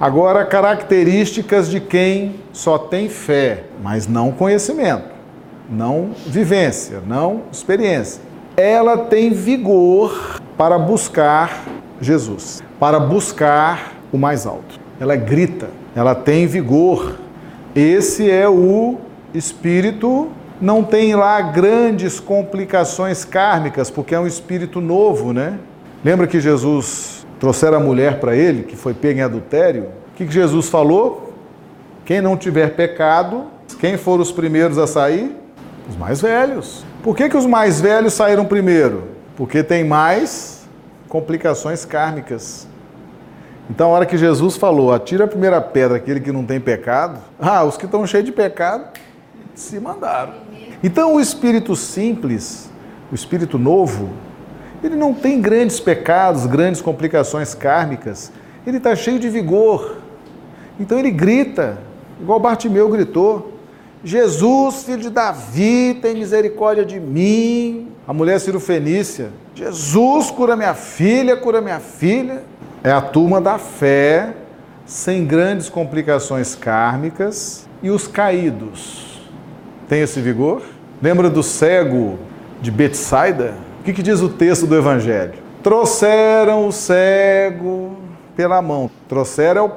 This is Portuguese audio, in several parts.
Agora, características de quem só tem fé, mas não conhecimento, não vivência, não experiência. Ela tem vigor para buscar Jesus, para buscar o mais alto. Ela grita, ela tem vigor. Esse é o espírito não tem lá grandes complicações kármicas, porque é um espírito novo, né? Lembra que Jesus trouxera a mulher para ele, que foi pega em adultério? O que, que Jesus falou? Quem não tiver pecado, quem for os primeiros a sair? Os mais velhos. Por que, que os mais velhos saíram primeiro? Porque tem mais complicações kármicas. Então, a hora que Jesus falou, atira a primeira pedra aquele que não tem pecado, ah, os que estão cheios de pecado se mandaram. Então, o espírito simples, o espírito novo, ele não tem grandes pecados, grandes complicações kármicas, ele está cheio de vigor. Então, ele grita, igual Bartimeu gritou: Jesus, filho de Davi, tem misericórdia de mim. A mulher cirofenícia, Jesus, cura minha filha, cura minha filha. É a turma da fé, sem grandes complicações kármicas, e os caídos tem esse vigor? Lembra do cego de Betsaida? O que, que diz o texto do Evangelho? Trouxeram o cego pela mão. Trouxeram é o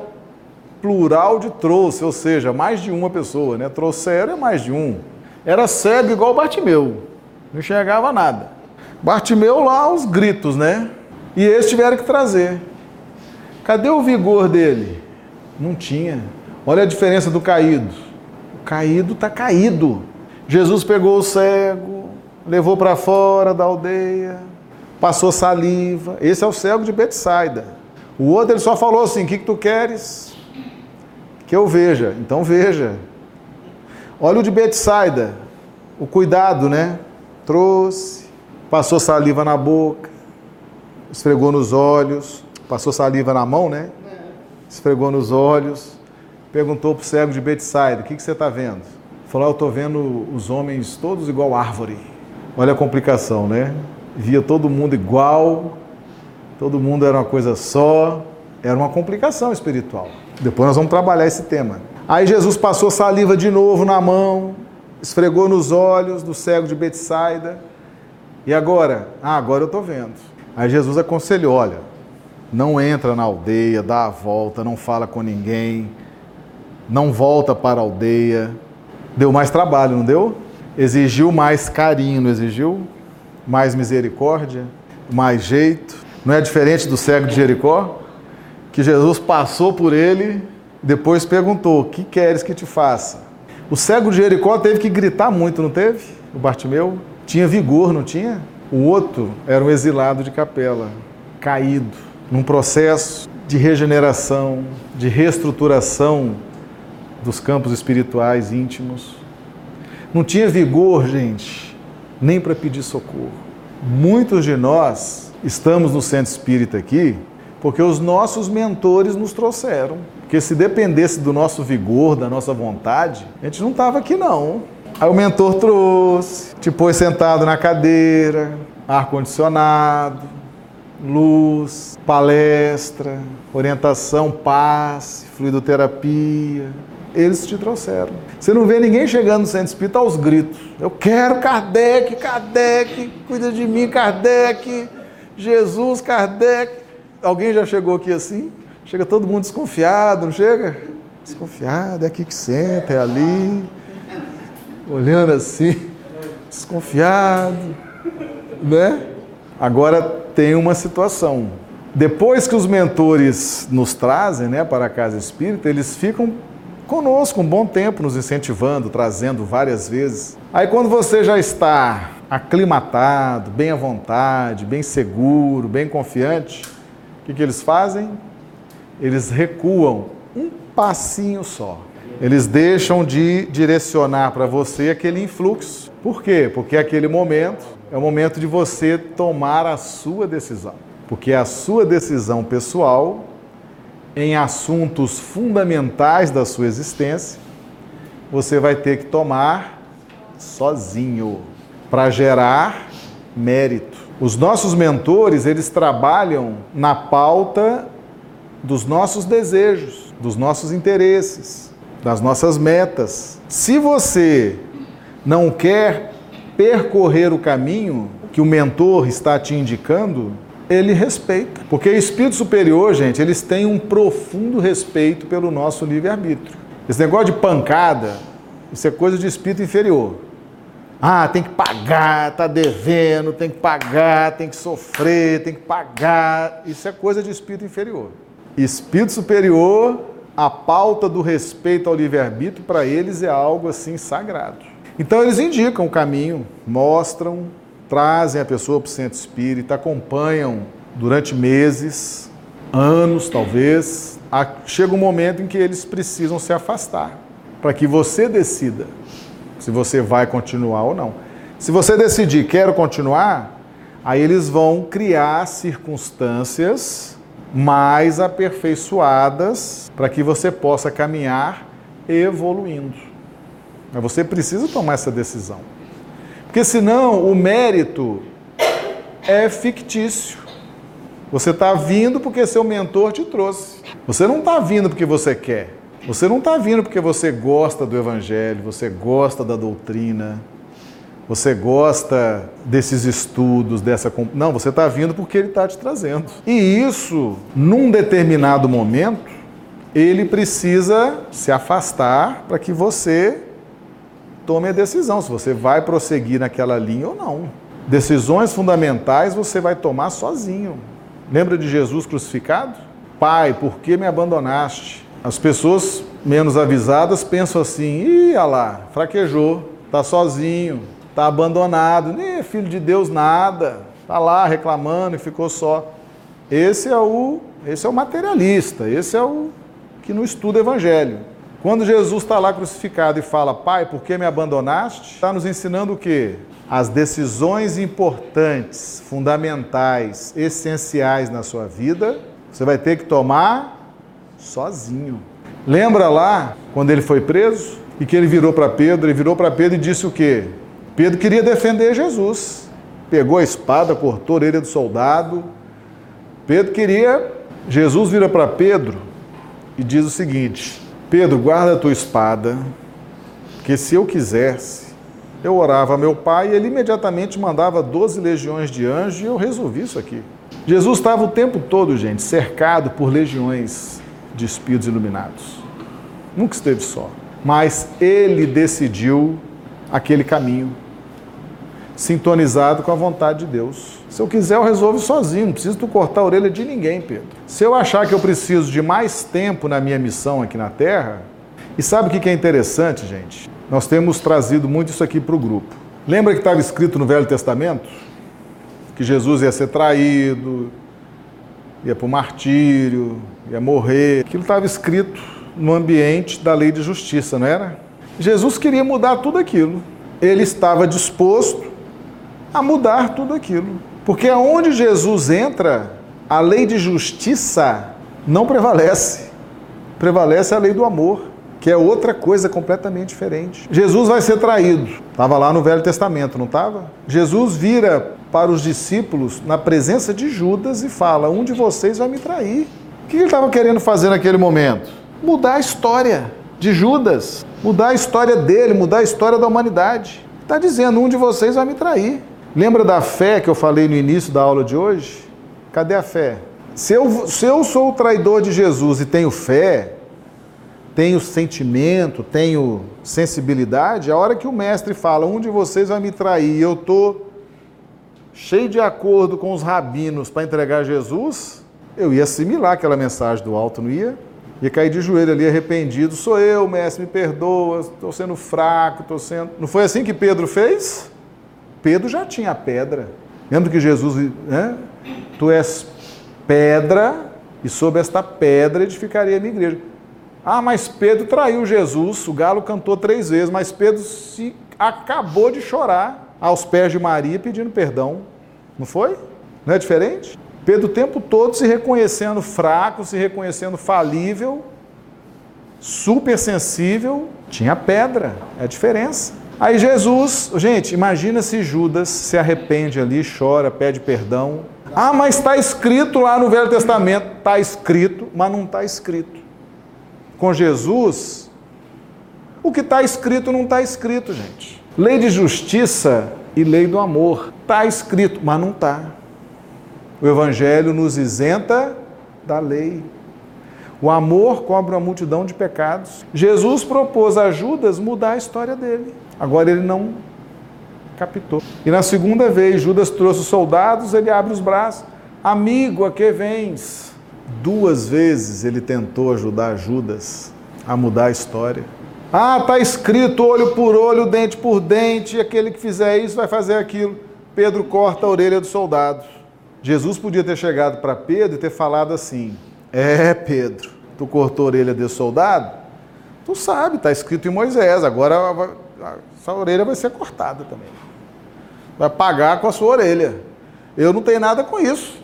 plural de trouxe, ou seja, mais de uma pessoa, né? Trouxeram é mais de um. Era cego igual Bartimeu, não enxergava nada. Bartimeu lá os gritos, né? E eles tiveram que trazer. Cadê o vigor dele? Não tinha. Olha a diferença do caído caído está caído. Jesus pegou o cego, levou para fora da aldeia, passou saliva. Esse é o cego de Betsaida. O outro ele só falou assim: "O que, que tu queres?" Que eu veja. Então veja. Olha o de Betsaida. O cuidado, né? Trouxe, passou saliva na boca, esfregou nos olhos, passou saliva na mão, né? Esfregou nos olhos perguntou para o cego de Betsaida, o que, que você está vendo? Falou, eu estou vendo os homens todos igual árvore. Olha a complicação, né? Via todo mundo igual, todo mundo era uma coisa só, era uma complicação espiritual. Depois nós vamos trabalhar esse tema. Aí Jesus passou saliva de novo na mão, esfregou nos olhos do cego de Betsaida. E agora? Ah, agora eu estou vendo. Aí Jesus aconselhou: olha, não entra na aldeia, dá a volta, não fala com ninguém, não volta para a aldeia. Deu mais trabalho, não deu? Exigiu mais carinho, não exigiu? Mais misericórdia, mais jeito. Não é diferente do cego de Jericó? Que Jesus passou por ele, depois perguntou: O que queres que te faça? O cego de Jericó teve que gritar muito, não teve? O Bartimeu? Tinha vigor, não tinha? O outro era um exilado de capela, caído, num processo de regeneração, de reestruturação dos campos espirituais íntimos. Não tinha vigor, gente, nem para pedir socorro. Muitos de nós estamos no centro espírita aqui porque os nossos mentores nos trouxeram. Porque se dependesse do nosso vigor, da nossa vontade, a gente não estava aqui não. Aí o mentor trouxe, te pôs sentado na cadeira, ar-condicionado, luz, palestra, orientação, passe, fluidoterapia, eles te trouxeram. Você não vê ninguém chegando no centro espírita aos gritos. Eu quero Kardec, Kardec, cuida de mim, Kardec, Jesus, Kardec. Alguém já chegou aqui assim? Chega todo mundo desconfiado, não chega? Desconfiado, é aqui que senta, é ali. Olhando assim, desconfiado, né? Agora tem uma situação. Depois que os mentores nos trazem né, para a casa espírita, eles ficam conosco um bom tempo, nos incentivando, trazendo várias vezes. Aí quando você já está aclimatado, bem à vontade, bem seguro, bem confiante, o que, que eles fazem? Eles recuam um passinho só. Eles deixam de direcionar para você aquele influxo. Por quê? Porque aquele momento é o momento de você tomar a sua decisão. Porque a sua decisão pessoal em assuntos fundamentais da sua existência, você vai ter que tomar sozinho para gerar mérito. Os nossos mentores, eles trabalham na pauta dos nossos desejos, dos nossos interesses, das nossas metas. Se você não quer percorrer o caminho que o mentor está te indicando, ele respeita. Porque espírito superior, gente, eles têm um profundo respeito pelo nosso livre-arbítrio. Esse negócio de pancada, isso é coisa de espírito inferior. Ah, tem que pagar, tá devendo, tem que pagar, tem que sofrer, tem que pagar. Isso é coisa de espírito inferior. Espírito superior, a pauta do respeito ao livre-arbítrio para eles é algo assim sagrado. Então eles indicam o caminho, mostram, trazem a pessoa para o centro espírita, acompanham durante meses, anos talvez. Chega um momento em que eles precisam se afastar para que você decida se você vai continuar ou não. Se você decidir quero continuar, aí eles vão criar circunstâncias mais aperfeiçoadas para que você possa caminhar evoluindo. Mas você precisa tomar essa decisão. Porque senão o mérito é fictício. Você está vindo porque seu mentor te trouxe. Você não está vindo porque você quer. Você não está vindo porque você gosta do Evangelho, você gosta da doutrina, você gosta desses estudos, dessa. Não, você está vindo porque ele está te trazendo. E isso, num determinado momento, ele precisa se afastar para que você tome a decisão se você vai prosseguir naquela linha ou não. Decisões fundamentais você vai tomar sozinho. Lembra de Jesus crucificado? Pai, por que me abandonaste? As pessoas menos avisadas pensam assim: ih, lá, fraquejou, está sozinho, está abandonado, nem é filho de Deus nada, está lá reclamando e ficou só. Esse é o, esse é o materialista, esse é o que não estuda evangelho. Quando Jesus está lá crucificado e fala, Pai, por que me abandonaste? Está nos ensinando o quê? As decisões importantes, fundamentais, essenciais na sua vida, você vai ter que tomar sozinho. Lembra lá quando ele foi preso e que ele virou para Pedro, ele virou para Pedro e disse o quê? Pedro queria defender Jesus. Pegou a espada, cortou a orelha do soldado. Pedro queria. Jesus vira para Pedro e diz o seguinte: Pedro, guarda a tua espada, que se eu quisesse, eu orava a meu pai e ele imediatamente mandava 12 legiões de anjos e eu resolvi isso aqui. Jesus estava o tempo todo, gente, cercado por legiões de espíritos iluminados. Nunca esteve só. Mas ele decidiu aquele caminho, sintonizado com a vontade de Deus. Se eu quiser, eu resolvo sozinho, não preciso cortar a orelha de ninguém, Pedro. Se eu achar que eu preciso de mais tempo na minha missão aqui na Terra, e sabe o que é interessante, gente? Nós temos trazido muito isso aqui para o grupo. Lembra que estava escrito no Velho Testamento? Que Jesus ia ser traído, ia para o martírio, ia morrer. Aquilo estava escrito no ambiente da lei de justiça, não era? Jesus queria mudar tudo aquilo. Ele estava disposto a mudar tudo aquilo. Porque aonde Jesus entra, a lei de justiça não prevalece. Prevalece a lei do amor, que é outra coisa completamente diferente. Jesus vai ser traído. Estava lá no Velho Testamento, não estava? Jesus vira para os discípulos na presença de Judas e fala: Um de vocês vai me trair. O que ele estava querendo fazer naquele momento? Mudar a história de Judas, mudar a história dele, mudar a história da humanidade. Está dizendo: Um de vocês vai me trair. Lembra da fé que eu falei no início da aula de hoje? Cadê a fé? Se eu, se eu sou o traidor de Jesus e tenho fé, tenho sentimento, tenho sensibilidade, a hora que o mestre fala, um de vocês vai me trair, e eu estou cheio de acordo com os rabinos para entregar Jesus, eu ia assimilar aquela mensagem do alto, não ia? Ia cair de joelho ali arrependido, sou eu, mestre, me perdoa, estou sendo fraco, estou sendo... Não foi assim que Pedro fez? Pedro já tinha pedra. Lembra que Jesus, né? Tu és pedra e sobre esta pedra edificaria a minha igreja. Ah, mas Pedro traiu Jesus, o galo cantou três vezes, mas Pedro se acabou de chorar aos pés de Maria pedindo perdão. Não foi? Não é diferente? Pedro o tempo todo se reconhecendo fraco, se reconhecendo falível, super sensível, tinha pedra, é a diferença. Aí Jesus, gente, imagina se Judas se arrepende ali, chora, pede perdão. Ah, mas está escrito lá no Velho Testamento. Está escrito, mas não está escrito. Com Jesus, o que está escrito não está escrito, gente. Lei de justiça e lei do amor. Está escrito, mas não está. O Evangelho nos isenta da lei. O amor cobre uma multidão de pecados. Jesus propôs a Judas mudar a história dele. Agora ele não captou. E na segunda vez, Judas trouxe os soldados, ele abre os braços. Amigo, a que vens? Duas vezes ele tentou ajudar Judas a mudar a história. Ah, está escrito olho por olho, dente por dente, e aquele que fizer isso vai fazer aquilo. Pedro corta a orelha do soldado. Jesus podia ter chegado para Pedro e ter falado assim: É, Pedro, tu cortou a orelha desse soldado? Tu sabe, está escrito em Moisés, agora essa orelha vai ser cortada também. Vai pagar com a sua orelha. Eu não tenho nada com isso.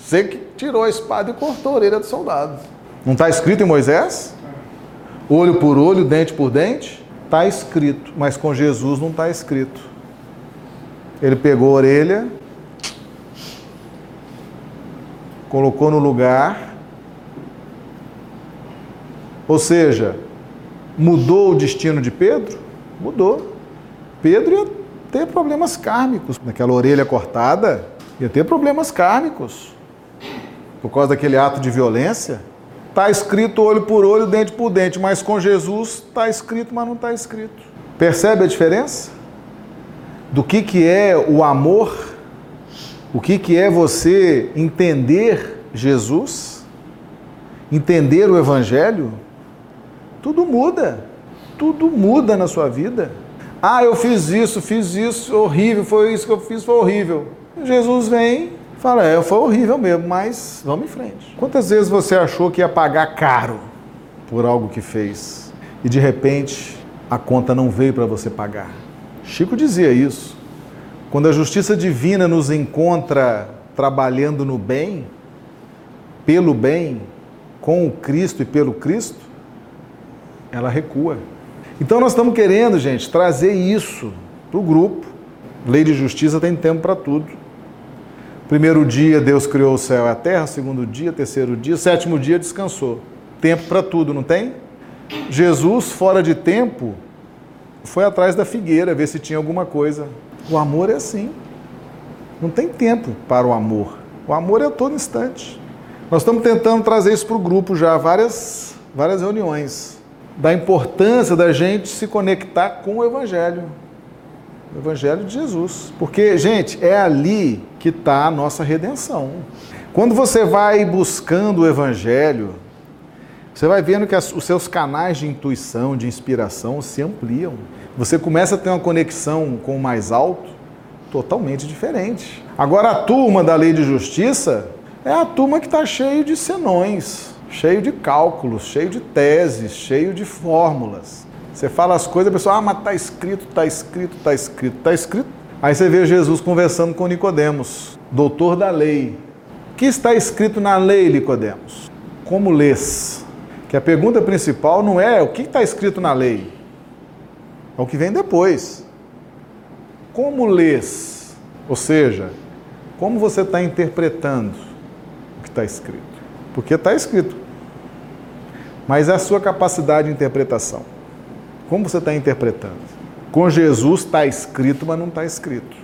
Você que tirou a espada e cortou a orelha do soldado. Não está escrito em Moisés? Olho por olho, dente por dente? Está escrito, mas com Jesus não está escrito. Ele pegou a orelha, colocou no lugar, ou seja, mudou o destino de Pedro? Mudou. Pedro ia ter problemas kármicos. Naquela orelha cortada, ia ter problemas kármicos. Por causa daquele ato de violência. Está escrito olho por olho, dente por dente, mas com Jesus está escrito, mas não está escrito. Percebe a diferença? Do que, que é o amor? O que, que é você entender Jesus? Entender o Evangelho? Tudo muda. Tudo muda na sua vida. Ah, eu fiz isso, fiz isso, horrível, foi isso que eu fiz, foi horrível. Jesus vem fala, é, foi horrível mesmo, mas vamos em frente. Quantas vezes você achou que ia pagar caro por algo que fez e de repente a conta não veio para você pagar? Chico dizia isso. Quando a justiça divina nos encontra trabalhando no bem, pelo bem, com o Cristo e pelo Cristo, ela recua. Então nós estamos querendo, gente, trazer isso para o grupo. Lei de justiça tem tempo para tudo. Primeiro dia Deus criou o céu e a terra, segundo dia, terceiro dia, sétimo dia descansou. Tempo para tudo, não tem? Jesus, fora de tempo, foi atrás da figueira ver se tinha alguma coisa. O amor é assim. Não tem tempo para o amor. O amor é a todo instante. Nós estamos tentando trazer isso para o grupo já, várias, várias reuniões da importância da gente se conectar com o Evangelho. O Evangelho de Jesus. Porque, gente, é ali que está a nossa redenção. Quando você vai buscando o Evangelho, você vai vendo que os seus canais de intuição, de inspiração se ampliam. Você começa a ter uma conexão com o mais alto totalmente diferente. Agora, a turma da lei de justiça é a turma que está cheio de senões cheio de cálculos, cheio de teses, cheio de fórmulas. Você fala as coisas, a pessoa, ah, mas está escrito, está escrito, está escrito, está escrito. Aí você vê Jesus conversando com Nicodemos, doutor da lei. O que está escrito na lei, Nicodemos? Como lês? Que a pergunta principal não é o que está escrito na lei, é o que vem depois. Como lês? Ou seja, como você está interpretando o que está escrito? Porque está escrito. Mas é a sua capacidade de interpretação. Como você está interpretando? Com Jesus está escrito, mas não está escrito.